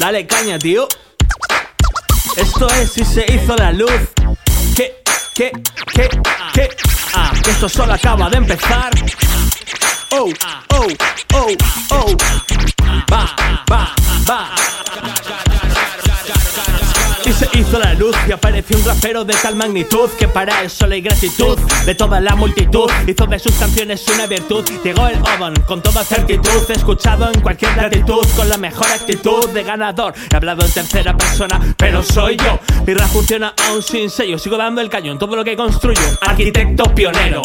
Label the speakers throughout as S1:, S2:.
S1: Dale caña, tío. Esto es si se hizo la luz. ¿Qué? ¿Qué? ¿Qué? ¿Qué? Ah, que esto solo acaba de empezar. Oh, oh, oh, oh. Y se hizo la luz y apareció un rapero de tal magnitud que para él solo hay gratitud de toda la multitud. Hizo de sus canciones una virtud. Llegó el Oban con toda certitud, escuchado en cualquier latitud, con la mejor actitud de ganador. He hablado en tercera persona, pero soy yo. Mi rap funciona aún sin sello. Sigo dando el cañón, todo lo que construyo. Arquitecto pionero.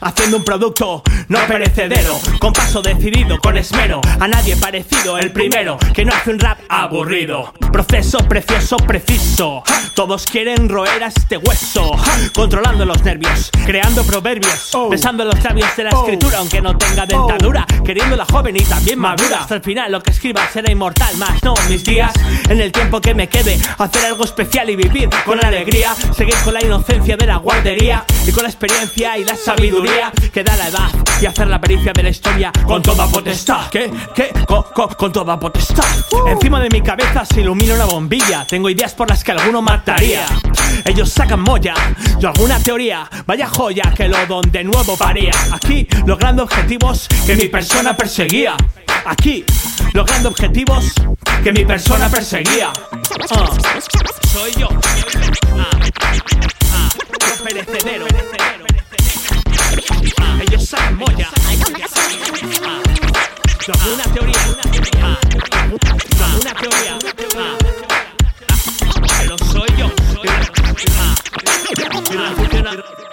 S1: Haciendo un producto no perecedero, con paso decidido, con esmero, a nadie parecido, el primero que no hace un rap aburrido. Proceso precioso, preciso. Todos quieren roer a este hueso, controlando los nervios, creando proverbios, besando en los labios de la escritura, aunque no tenga dentadura, queriendo la joven y también madura. Hasta el final lo que escriba será inmortal, más no mis días, en el tiempo que me quede, hacer algo especial y vivir con alegría, seguir con la inocencia de la guardería y con la experiencia y la sabiduría que da la edad y hacer la pericia de la historia con toda potestad. ¿Qué? ¿Qué? Con, con- con toda potestad. Encima de mi cabeza se ilumina una bombilla. Tengo ideas por las que alguno mataría. Ellos sacan molla, yo alguna teoría. Vaya joya que lo don de nuevo paría. Aquí logrando objetivos que mi persona perseguía. Aquí, logrando objetivos que mi persona perseguía. Ah, soy yo. Ah. ah Perecedero. Ah, ellos saben moya. Yo una teoría. Una teoría. Pero soy yo. Soy yo.